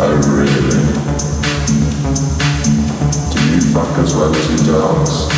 I really. Do you fuck as well as you dance?